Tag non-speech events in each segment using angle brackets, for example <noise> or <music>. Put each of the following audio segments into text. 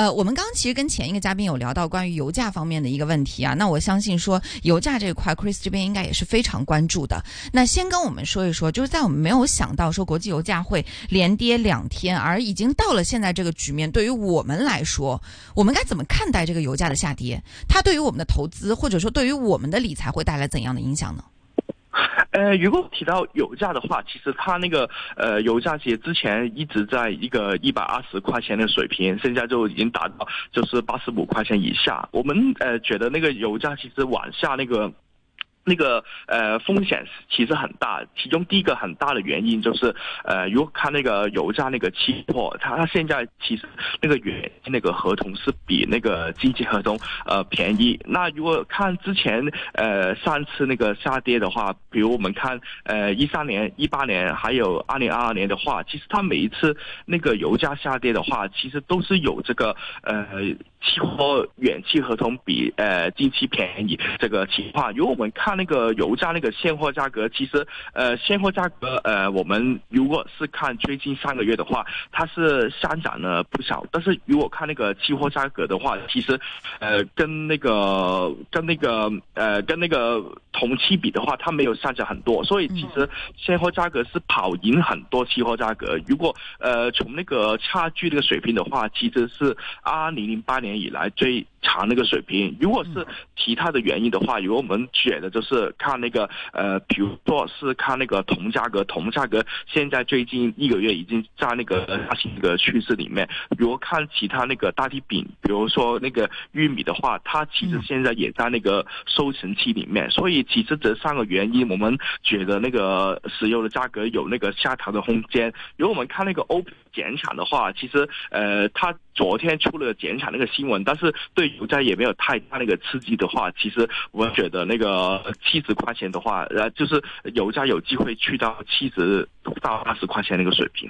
呃，我们刚刚其实跟前一个嘉宾有聊到关于油价方面的一个问题啊，那我相信说油价这一块，Chris 这边应该也是非常关注的。那先跟我们说一说，就是在我们没有想到说国际油价会连跌两天，而已经到了现在这个局面，对于我们来说，我们该怎么看待这个油价的下跌？它对于我们的投资，或者说对于我们的理财会带来怎样的影响呢？<laughs> 呃，如果提到油价的话，其实它那个呃油价其实之前一直在一个一百二十块钱的水平，现在就已经达到就是八十五块钱以下。我们呃觉得那个油价其实往下那个。那个呃风险其实很大，其中第一个很大的原因就是，呃，如果看那个油价那个期货，它它现在其实那个原那个合同是比那个经济合同呃便宜。那如果看之前呃上次那个下跌的话，比如我们看呃一三年、一八年还有二零二二年的话，其实它每一次那个油价下跌的话，其实都是有这个呃。期货远期合同比呃近期便宜这个情况，如果我们看那个油价那个现货价格，其实呃现货价格呃我们如果是看最近三个月的话，它是上涨了不少。但是如果看那个期货价格的话，其实呃跟那个跟那个呃跟那个同期比的话，它没有上涨很多。所以其实现货价格是跑赢很多期货价格。如果呃从那个差距那个水平的话，其实是二零零八年。年以来最长那个水平，如果是其他的原因的话，如果我们觉得就是看那个呃，比如说是看那个铜价格，铜价格现在最近一个月已经在那个大型一个趋势里面。如果看其他那个大地饼，比如说那个玉米的话，它其实现在也在那个收成期里面。所以其实这三个原因，我们觉得那个石油的价格有那个下调的空间。如果我们看那个欧减产的话，其实呃，它昨天出了减产那个新闻，但是对油价也没有太大那个刺激的话，其实我觉得那个七十块钱的话，呃，就是油价有机会去到七十到八十块钱那个水平。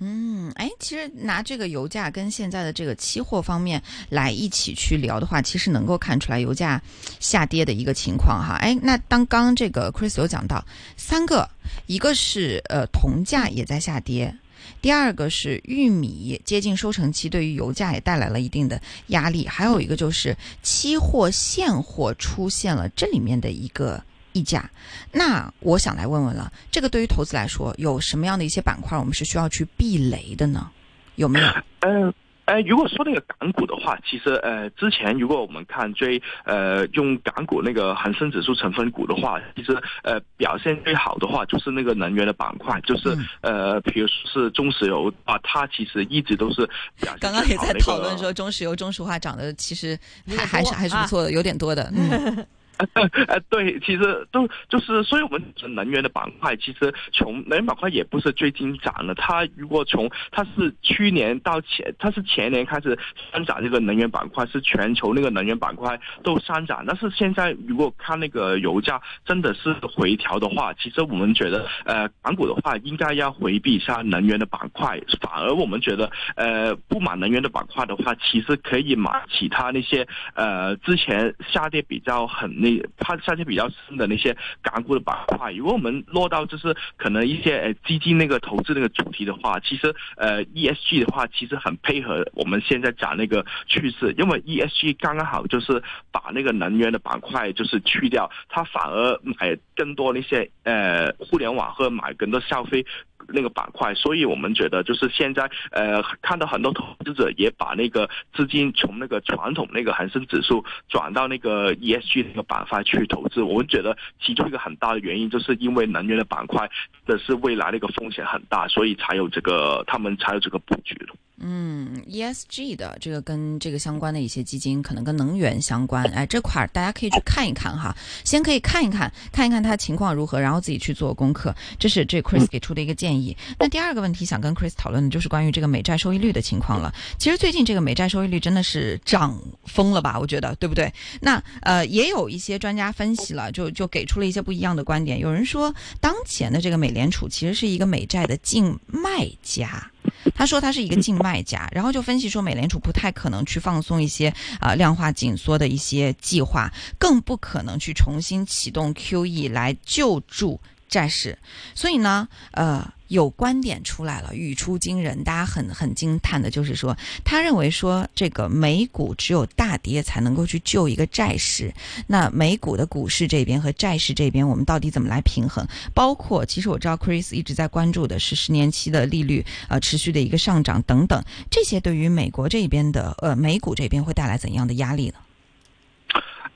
嗯，哎，其实拿这个油价跟现在的这个期货方面来一起去聊的话，其实能够看出来油价下跌的一个情况哈。哎，那当刚这个 Chris 有讲到三个，一个是呃铜价也在下跌。第二个是玉米接近收成期，对于油价也带来了一定的压力。还有一个就是期货现货出现了这里面的一个溢价。那我想来问问了，这个对于投资来说，有什么样的一些板块我们是需要去避雷的呢？有没有？嗯。哎，如果说那个港股的话，其实呃，之前如果我们看追呃用港股那个恒生指数成分股的话，其实呃表现最好的话就是那个能源的板块，就是呃，比如说是中石油啊，它其实一直都是表现刚刚也在讨论说中石油、中石化涨的其实还还是还是不错的，有点多的。嗯。<laughs> <laughs> 呃，对，其实都就是，所以我们能源的板块，其实从能源板块也不是最近涨了。它如果从它是去年到前，它是前年开始上涨，这个能源板块是全球那个能源板块都上涨。但是现在如果看那个油价真的是回调的话，其实我们觉得，呃，港股的话应该要回避一下能源的板块。反而我们觉得，呃，不买能源的板块的话，其实可以买其他那些呃之前下跌比较狠那。它下跌比较深的那些港股的板块，如果我们落到就是可能一些呃基金那个投资那个主题的话，其实呃 ESG 的话，其实很配合我们现在讲那个趋势，因为 ESG 刚刚好就是把那个能源的板块就是去掉，它反而买更多那些呃互联网和买更多消费。那个板块，所以我们觉得就是现在，呃，看到很多投资者也把那个资金从那个传统那个恒生指数转到那个 ESG 那个板块去投资。我们觉得其中一个很大的原因，就是因为能源的板块的是未来那个风险很大，所以才有这个他们才有这个布局的。嗯，ESG 的这个跟这个相关的一些基金，可能跟能源相关，哎，这块儿大家可以去看一看哈，先可以看一看，看一看它情况如何，然后自己去做功课。这是这 Chris 给出的一个建议。那第二个问题想跟 Chris 讨论的就是关于这个美债收益率的情况了。其实最近这个美债收益率真的是涨疯了吧？我觉得对不对？那呃，也有一些专家分析了，就就给出了一些不一样的观点。有人说，当前的这个美联储其实是一个美债的净卖家。他说他是一个净卖家，然后就分析说美联储不太可能去放松一些啊量化紧缩的一些计划，更不可能去重新启动 QE 来救助债市。所以呢，呃。有观点出来了，语出惊人，大家很很惊叹的，就是说，他认为说，这个美股只有大跌才能够去救一个债市。那美股的股市这边和债市这边，我们到底怎么来平衡？包括，其实我知道 Chris 一直在关注的是十年期的利率呃持续的一个上涨等等，这些对于美国这边的呃美股这边会带来怎样的压力呢？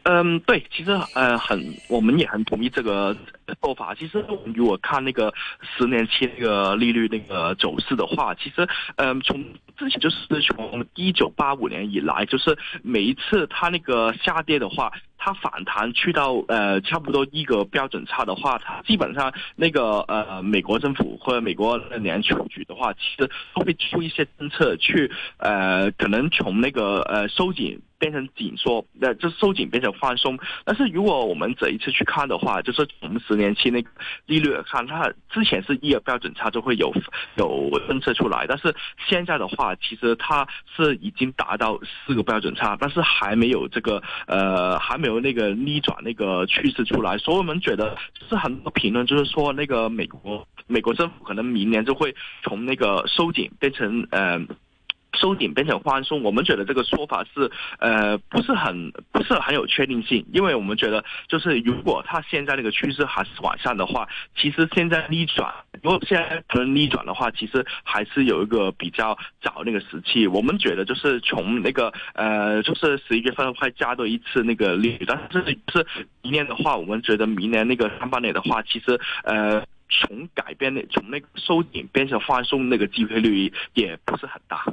嗯，对，其实呃很，我们也很同意这个做法。其实如果看那个十年期那个利率那个走势的话，其实嗯从之前就是从一九八五年以来，就是每一次它那个下跌的话，它反弹去到呃差不多一个标准差的话，它基本上那个呃美国政府或者美国联储局的话，其实都会出一些政策去呃可能从那个呃收紧。变成紧缩，那就收紧变成宽松。但是如果我们这一次去看的话，就是我们十年期那个利率看，它之前是一个标准差就会有有政策出来，但是现在的话，其实它是已经达到四个标准差，但是还没有这个呃还没有那个逆转那个趋势出来。所以我们觉得是很多评论就是说，那个美国美国政府可能明年就会从那个收紧变成呃。收紧变成宽松，我们觉得这个说法是呃不是很不是很有确定性，因为我们觉得就是如果它现在那个趋势还是往上的话，其实现在逆转，如果现在可能逆转的话，其实还是有一个比较早那个时期。我们觉得就是从那个呃就是十一月份会加多一次那个利率，但是是明年的话，我们觉得明年那个上半年的话，其实呃从改变那从那个收紧变成宽松那个机会率也不是很大。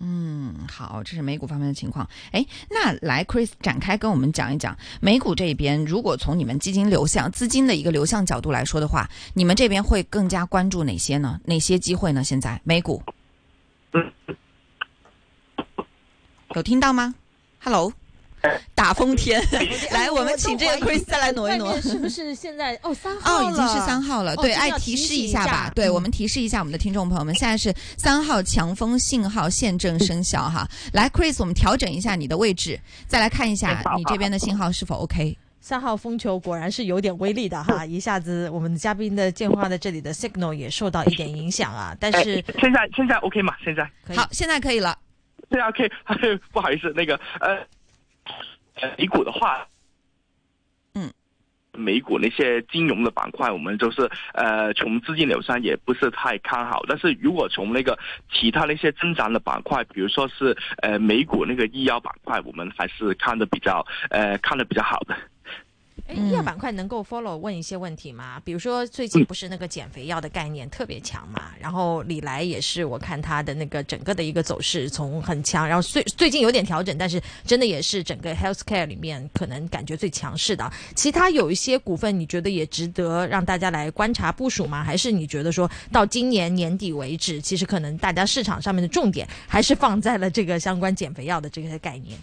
嗯，好，这是美股方面的情况。哎，那来，Chris 展开跟我们讲一讲美股这边。如果从你们基金流向、资金的一个流向角度来说的话，你们这边会更加关注哪些呢？哪些机会呢？现在美股，有听到吗？Hello。<laughs> 大风天，<laughs> <laughs> 来，我们请这个 Chris 再来挪一挪，是不是现在哦三号哦已经是三号了，对，爱提示一下吧，对我们提示一下我们的听众朋友们，现在是三号强风信号现正生效哈。来，Chris，我们调整一下你的位置，再来看一下你这边的信号是否 OK。三号风球果然是有点威力的哈，一下子我们嘉宾的电话的这里的 signal 也受到一点影响啊。但是现在现在 OK 吗？现在好，现在可以了。现在 OK，不好意思，那个呃。美股的话，嗯，美股那些金融的板块，我们就是呃，从资金流上也不是太看好。但是如果从那个其他那些增长的板块，比如说是呃美股那个医药板块，我们还是看的比较呃看的比较好的。哎，医药板块能够 follow 问一些问题吗？比如说最近不是那个减肥药的概念特别强嘛？然后李来也是，我看它的那个整个的一个走势从很强，然后最最近有点调整，但是真的也是整个 healthcare 里面可能感觉最强势的。其他有一些股份，你觉得也值得让大家来观察部署吗？还是你觉得说到今年年底为止，其实可能大家市场上面的重点还是放在了这个相关减肥药的这些概念？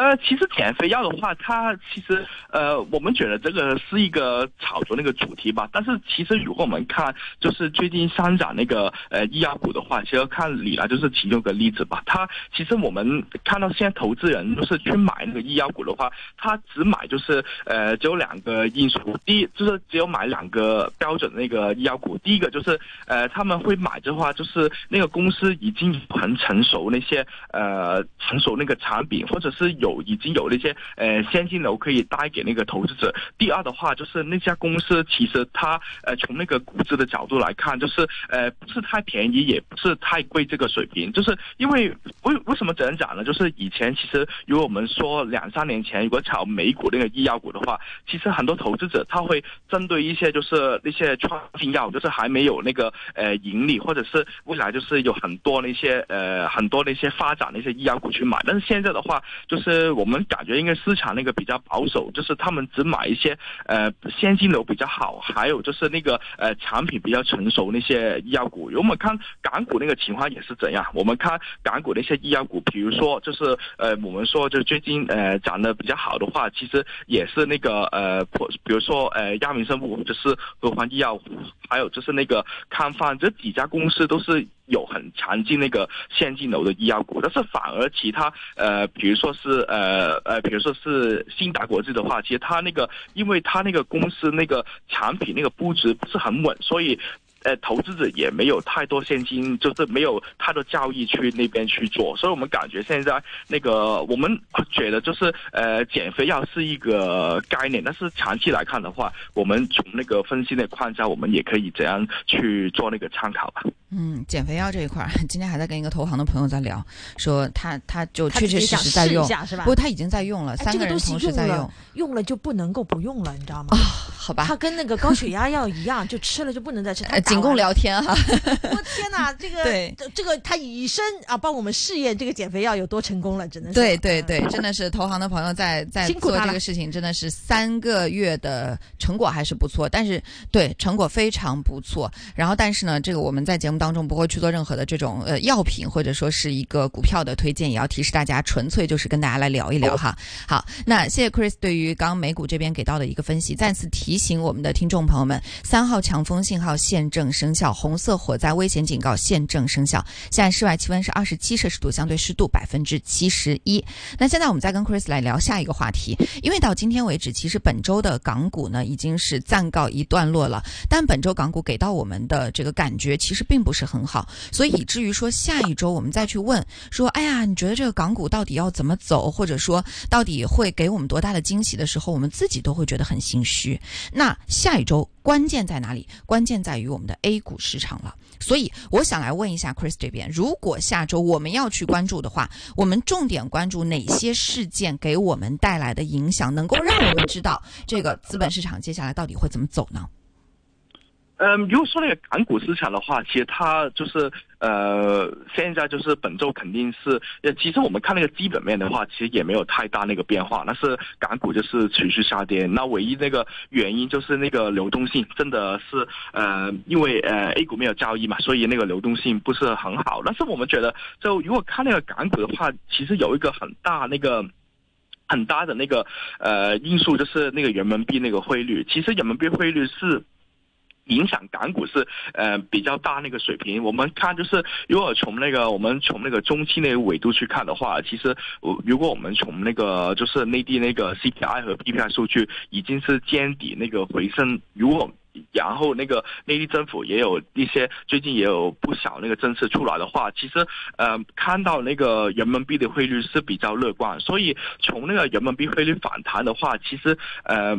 呃，其实减肥药的话，它其实呃，我们觉得这个是一个炒作那个主题吧。但是其实如果我们看，就是最近上涨那个呃医药股的话，其实看李来就是其中一个例子吧。它其实我们看到现在投资人就是去买那个医药股的话，他只买就是呃只有两个因素，第一就是只有买两个标准那个医药股。第一个就是呃他们会买的话，就是那个公司已经很成熟那些呃成熟那个产品，或者是有。已经有那些呃现金流可以带给那个投资者。第二的话，就是那家公司其实它呃从那个估值的角度来看，就是呃不是太便宜，也不是太贵这个水平。就是因为为为什么这样讲呢？就是以前其实如果我们说两三年前如果炒美股那个医药股的话，其实很多投资者他会针对一些就是那些创新药，就是还没有那个呃盈利，或者是未来就是有很多那些呃很多那些发展那些医药股去买。但是现在的话，就是。呃，我们感觉应该市场那个比较保守，就是他们只买一些呃现金流比较好，还有就是那个呃产品比较成熟那些医药股。我们看港股那个情况也是怎样？我们看港股那些医药股，比如说就是呃我们说就最近呃涨得比较好的话，其实也是那个呃比如说呃亚明生物，就是和黄医药，还有就是那个康方这几家公司都是。有很强劲那个现金流的医药股，但是反而其他呃，比如说是呃呃，比如说是新达国际的话，其实它那个因为它那个公司那个产品那个估值不是很稳，所以。呃，投资者也没有太多现金，就是没有太多交易去那边去做，所以我们感觉现在那个我们觉得就是呃，减肥药是一个概念，但是长期来看的话，我们从那个分析的框架，我们也可以怎样去做那个参考吧。嗯，减肥药这一块，今天还在跟一个投行的朋友在聊，说他他就确确实实在用，不过他已经在用了，三个人同时在用，用了就不能够不用了，你知道吗？啊，好吧，他跟那个高血压药一样，就吃了就不能再吃。<laughs> 仅供聊天哈。我天哪，<laughs> 这个对这个他以身啊帮我们试验这个减肥药有多成功了，只能是。对对对，真的是投行的朋友在在做这个事情，真的是三个月的成果还是不错，但是对成果非常不错。然后但是呢，这个我们在节目。当中不会去做任何的这种呃药品或者说是一个股票的推荐，也要提示大家，纯粹就是跟大家来聊一聊哈。好，那谢谢 Chris 对于刚美股这边给到的一个分析，再次提提醒我们的听众朋友们，三号强风信号现正生效，红色火灾危险警告现正生效。现在室外气温是二十七摄氏度，相对湿度百分之七十一。那现在我们再跟 Chris 来聊下一个话题，因为到今天为止，其实本周的港股呢已经是暂告一段落了，但本周港股给到我们的这个感觉其实并。不是很好，所以以至于说下一周我们再去问说，哎呀，你觉得这个港股到底要怎么走，或者说到底会给我们多大的惊喜的时候，我们自己都会觉得很心虚。那下一周关键在哪里？关键在于我们的 A 股市场了。所以我想来问一下 Chris 这边，如果下周我们要去关注的话，我们重点关注哪些事件给我们带来的影响，能够让我们知道这个资本市场接下来到底会怎么走呢？嗯，如果说那个港股市场的话，其实它就是呃，现在就是本周肯定是，呃，其实我们看那个基本面的话，其实也没有太大那个变化。但是港股就是持续下跌，那唯一那个原因就是那个流动性真的是呃，因为呃 A 股没有交易嘛，所以那个流动性不是很好。但是我们觉得，就如果看那个港股的话，其实有一个很大那个很大的那个呃因素，就是那个人民币那个汇率。其实人民币汇率是。影响港股是呃比较大那个水平，我们看就是如果从那个我们从那个中期那个维度去看的话，其实如果我们从那个就是内地那个 CPI 和 PPI 数据已经是见底那个回升，如果然后那个内地政府也有一些最近也有不少那个政策出来的话，其实呃看到那个人民币的汇率是比较乐观，所以从那个人民币汇率反弹的话，其实呃。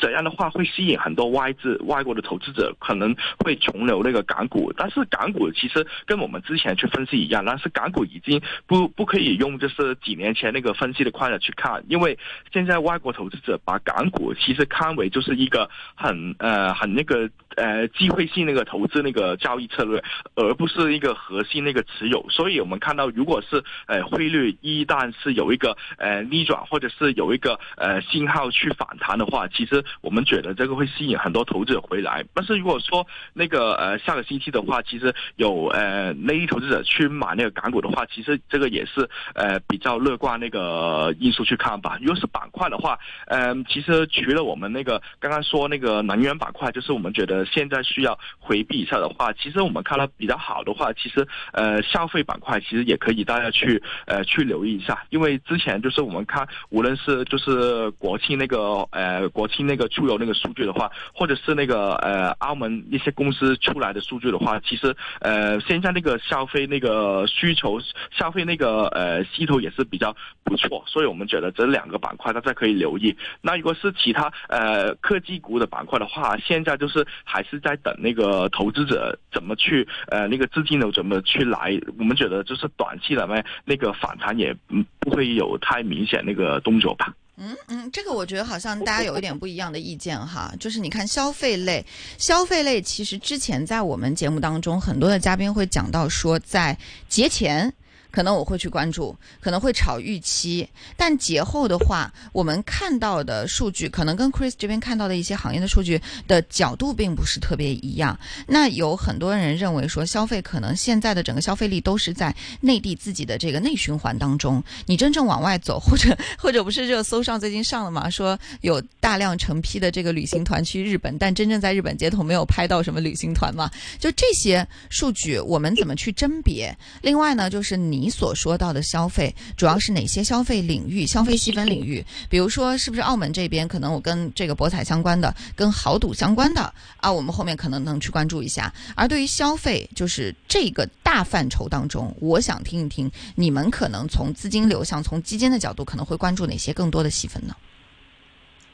这样的话会吸引很多外资、外国的投资者，可能会重留那个港股。但是港股其实跟我们之前去分析一样，但是港股已经不不可以用就是几年前那个分析的框架去看，因为现在外国投资者把港股其实看为就是一个很呃很那个呃机会性那个投资那个交易策略，而不是一个核心那个持有。所以我们看到，如果是呃汇率一旦是有一个呃逆转，或者是有一个呃信号去反弹的话，其实。我们觉得这个会吸引很多投资者回来，但是如果说那个呃下个星期的话，其实有呃内地投资者去买那个港股的话，其实这个也是呃比较乐观那个因素去看吧。如果是板块的话，嗯，其实除了我们那个刚刚说那个能源板块，就是我们觉得现在需要回避一下的话，其实我们看到比较好的话，其实呃消费板块其实也可以大家去呃去留意一下，因为之前就是我们看无论是就是国庆那个呃国庆那个。出游那个数据的话，或者是那个呃澳门一些公司出来的数据的话，其实呃现在那个消费那个需求消费那个呃系统也是比较不错，所以我们觉得这两个板块大家可以留意。那如果是其他呃科技股的板块的话，现在就是还是在等那个投资者怎么去呃那个资金流怎么去来，我们觉得就是短期的呢那个反弹也不会有太明显那个动作吧。嗯嗯，这个我觉得好像大家有一点不一样的意见哈，就是你看消费类，消费类其实之前在我们节目当中，很多的嘉宾会讲到说，在节前可能我会去关注，可能会炒预期。但节后的话，我们看到的数据可能跟 Chris 这边看到的一些行业的数据的角度并不是特别一样。那有很多人认为说，消费可能现在的整个消费力都是在内地自己的这个内循环当中。你真正往外走，或者 <laughs> 或者不是热搜上最近上了嘛？说有大量成批的这个旅行团去日本，但真正在日本街头没有拍到什么旅行团嘛？就这些数据，我们怎么去甄别？另外呢，就是你你所说到的消费，主要是哪些消费领域、消费细分领域？比如说，是不是澳门这边可能我跟这个博彩相关的、跟豪赌相关的啊？我们后面可能能去关注一下。而对于消费，就是这个大范畴当中，我想听一听你们可能从资金流向、从基金的角度，可能会关注哪些更多的细分呢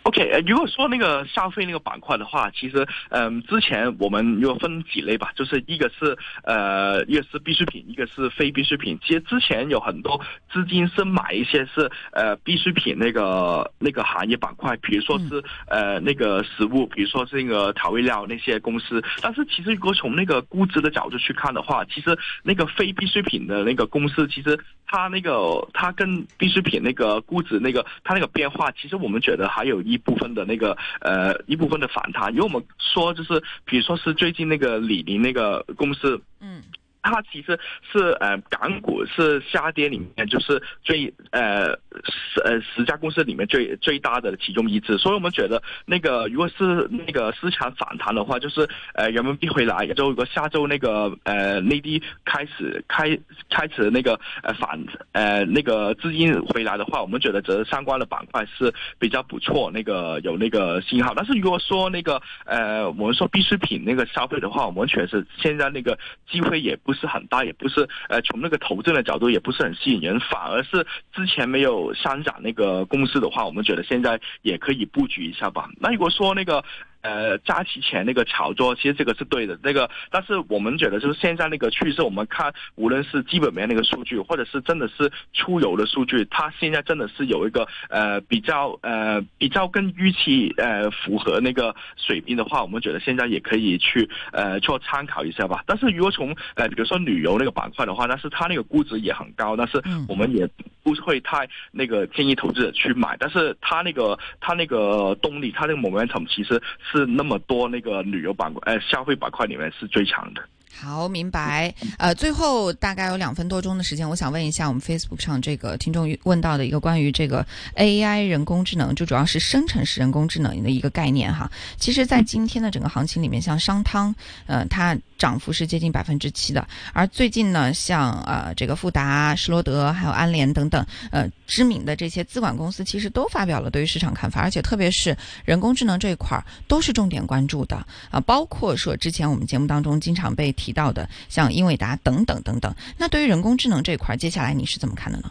？OK，呃，如果说那个消费那个板块的话，其实，嗯，之前我们又分几类吧，就是一个是呃，一个是必需品，一个是非必需品。其实之前有很多资金是买一些是呃必需品那个那个行业板块，比如说是呃那个食物，比如说是那个调味料那些公司。但是其实如果从那个估值的角度去看的话，其实那个非必需品的那个公司，其实它那个它跟必需品那个估值那个它那个变化，其实我们觉得还有一。一部分的那个呃一部分的反弹，因为我们说就是，比如说是最近那个李宁那个公司，嗯。它其实是呃港股是下跌里面就是最呃十呃十家公司里面最最大的其中一只，所以我们觉得那个如果是那个市场反弹的话，就是呃人民币回来，也就如果下周那个呃内地开始开开始那个呃反呃那个资金回来的话，我们觉得这相关的板块是比较不错，那个有那个信号。但是如果说那个呃我们说必需品那个消费的话，我们确实现在那个机会也不。是很大，也不是呃，从那个投资的角度也不是很吸引人，反而是之前没有上涨那个公司的话，我们觉得现在也可以布局一下吧。那如果说那个。呃，假期前那个炒作，其实这个是对的。那个，但是我们觉得就是现在那个趋势，我们看无论是基本面那个数据，或者是真的是出游的数据，它现在真的是有一个呃比较呃比较跟预期呃符合那个水平的话，我们觉得现在也可以去呃做参考一下吧。但是如果从呃比如说旅游那个板块的话，但是它那个估值也很高，但是我们也不会太那个建议投资者去买。但是它那个它那个动力，它那个 momentum 其实。是是那么多那个旅游板块，呃，消费板块里面是最强的。好，明白。呃，最后大概有两分多钟的时间，我想问一下我们 Facebook 上这个听众问到的一个关于这个 AI 人工智能，就主要是生成式人工智能的一个概念哈。其实，在今天的整个行情里面，像商汤，呃，它涨幅是接近百分之七的。而最近呢，像呃这个富达、施罗德还有安联等等，呃，知名的这些资管公司，其实都发表了对于市场看法，而且特别是人工智能这一块儿，都是重点关注的啊。包括说之前我们节目当中经常被提。提到的像英伟达等等等等，那对于人工智能这一块，接下来你是怎么看的呢？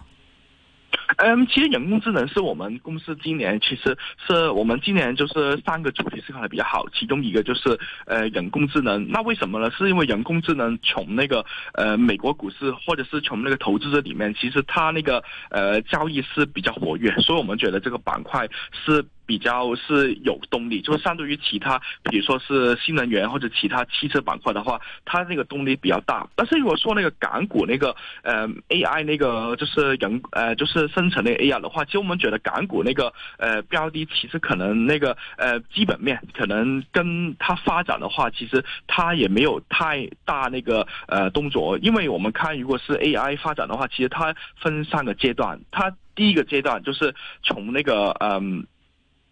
嗯，其实人工智能是我们公司今年其实是我们今年就是三个主题思考的比较好，其中一个就是呃人工智能。那为什么呢？是因为人工智能从那个呃美国股市或者是从那个投资者里面，其实它那个呃交易是比较活跃，所以我们觉得这个板块是。比较是有动力，就是相对于其他，比如说是新能源或者其他汽车板块的话，它那个动力比较大。但是如果说那个港股那个呃 AI 那个就是人呃就是生成那 AI 的话，其实我们觉得港股那个呃标的其实可能那个呃基本面可能跟它发展的话，其实它也没有太大那个呃动作，因为我们看如果是 AI 发展的话，其实它分三个阶段，它第一个阶段就是从那个嗯。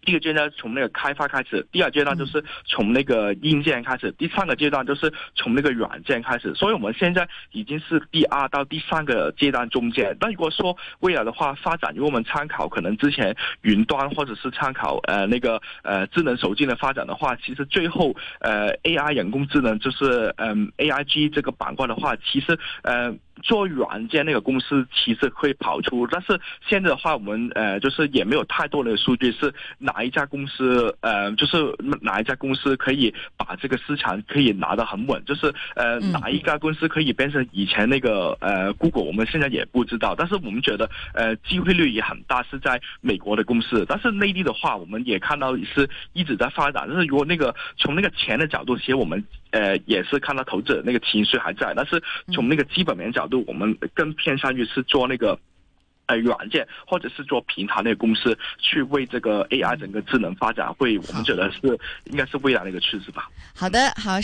第一个阶段从那个开发开始，第二阶段就是从那个硬件开始，第三个阶段就是从那个软件开始。所以我们现在已经是第二到第三个阶段中间。那如果说未来的话发展，如果我们参考可能之前云端或者是参考呃那个呃智能手机的发展的话，其实最后呃 AI 人工智能就是嗯 AIG 这个板块的话，其实呃。做软件那个公司其实会跑出，但是现在的话，我们呃就是也没有太多的数据是哪一家公司呃就是哪一家公司可以把这个市场可以拿得很稳，就是呃哪一家公司可以变成以前那个呃 Google，我们现在也不知道，但是我们觉得呃机会率也很大是在美国的公司，但是内地的话，我们也看到是一直在发展，但是如果那个从那个钱的角度，其实我们呃也是看到投资者那个情绪还在，但是从那个基本面角。角度，我们更偏向于是做那个。呃，软件或者是做平台那个公司去为这个 AI 整个智能发展，会我们觉得是应该是未来的一个趋势吧。好的，好。